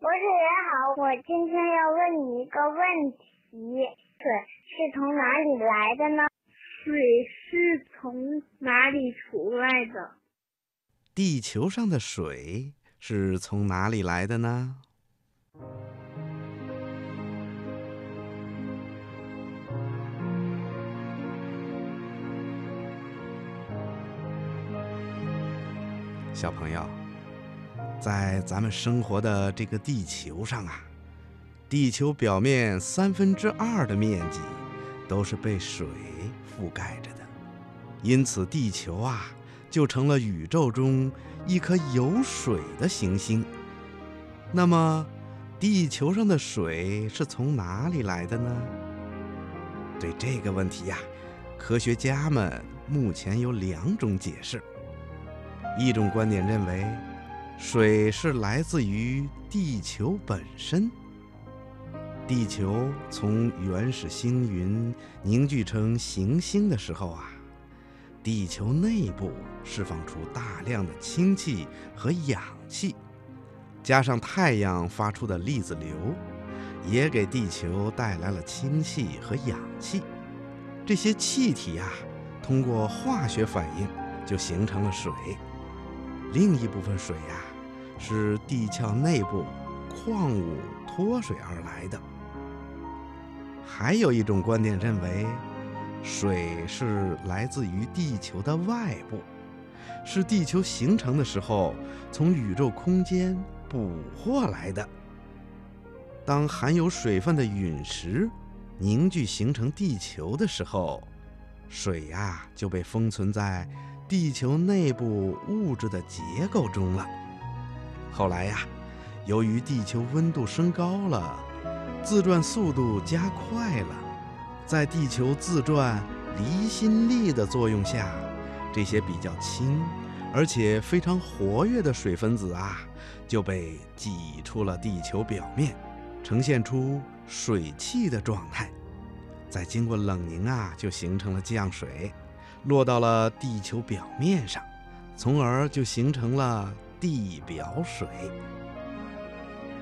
博士爷好，我今天要问你一个问题：水是从哪里来的呢？水是从哪里出来的？地球上的水是从哪里来的呢？小朋友，在咱们生活的这个地球上啊，地球表面三分之二的面积都是被水覆盖着的，因此地球啊就成了宇宙中一颗有水的行星。那么，地球上的水是从哪里来的呢？对这个问题呀，科学家们目前有两种解释。一种观点认为，水是来自于地球本身。地球从原始星云凝聚成行星的时候啊，地球内部释放出大量的氢气和氧气，加上太阳发出的粒子流，也给地球带来了氢气和氧气。这些气体呀，通过化学反应就形成了水。另一部分水呀，是地壳内部矿物脱水而来的。还有一种观点认为，水是来自于地球的外部，是地球形成的时候从宇宙空间捕获来的。当含有水分的陨石凝聚形成地球的时候，水呀就被封存在。地球内部物质的结构中了。后来呀，由于地球温度升高了，自转速度加快了，在地球自转离心力的作用下，这些比较轻而且非常活跃的水分子啊，就被挤出了地球表面，呈现出水汽的状态。再经过冷凝啊，就形成了降水。落到了地球表面上，从而就形成了地表水。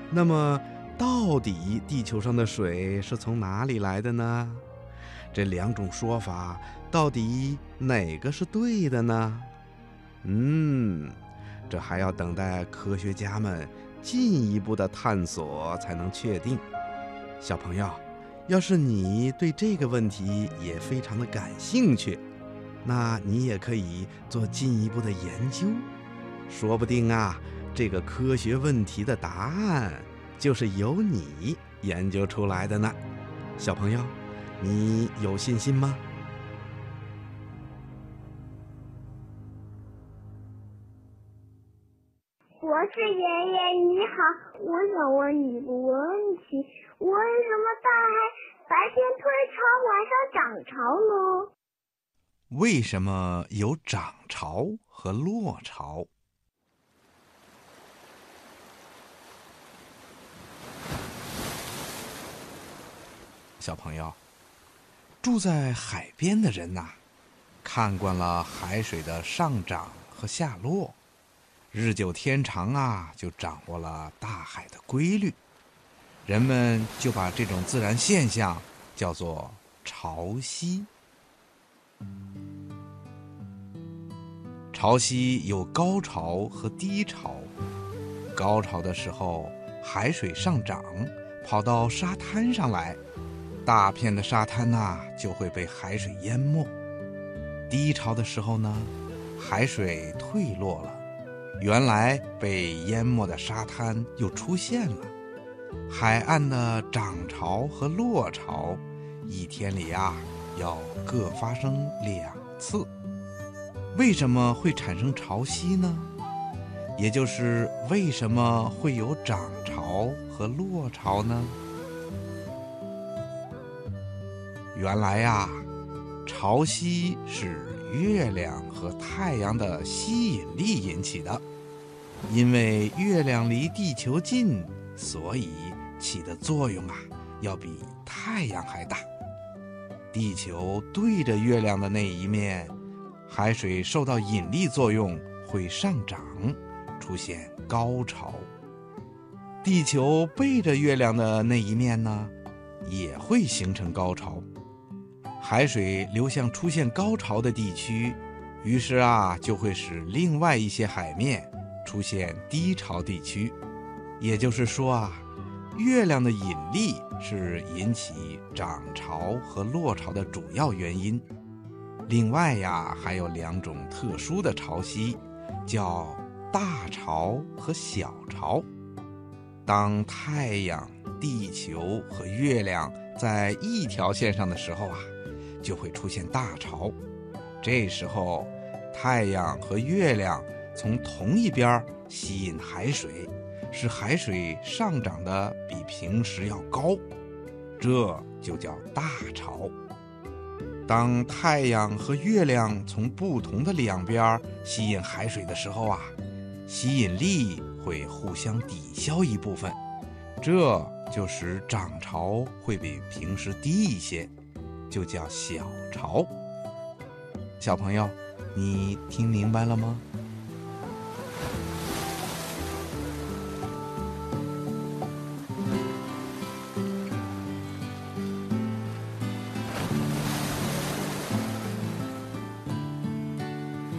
那么，到底地球上的水是从哪里来的呢？这两种说法到底哪个是对的呢？嗯，这还要等待科学家们进一步的探索才能确定。小朋友，要是你对这个问题也非常的感兴趣。那你也可以做进一步的研究，说不定啊，这个科学问题的答案就是由你研究出来的呢。小朋友，你有信心吗？博士爷爷你好，我想问你个问题：为什么大海白天退潮，晚上涨潮呢？为什么有涨潮和落潮？小朋友，住在海边的人呐，看惯了海水的上涨和下落，日久天长啊，就掌握了大海的规律。人们就把这种自然现象叫做潮汐。潮汐有高潮和低潮。高潮的时候，海水上涨，跑到沙滩上来，大片的沙滩呐就会被海水淹没。低潮的时候呢，海水退落了，原来被淹没的沙滩又出现了。海岸的涨潮和落潮，一天里啊要各发生两次。为什么会产生潮汐呢？也就是为什么会有涨潮和落潮呢？原来呀，潮汐是月亮和太阳的吸引力引起的。因为月亮离地球近，所以起的作用啊，要比太阳还大。地球对着月亮的那一面。海水受到引力作用会上涨，出现高潮。地球背着月亮的那一面呢，也会形成高潮。海水流向出现高潮的地区，于是啊，就会使另外一些海面出现低潮地区。也就是说啊，月亮的引力是引起涨潮和落潮的主要原因。另外呀，还有两种特殊的潮汐，叫大潮和小潮。当太阳、地球和月亮在一条线上的时候啊。就会出现大潮，这时候，太阳和月亮从同一边吸引海水，使海水上涨的比平时要高，这就叫大潮。当太阳和月亮从不同的两边吸引海水的时候啊，吸引力会互相抵消一部分，这就使涨潮会比平时低一些。就叫小潮。小朋友，你听明白了吗？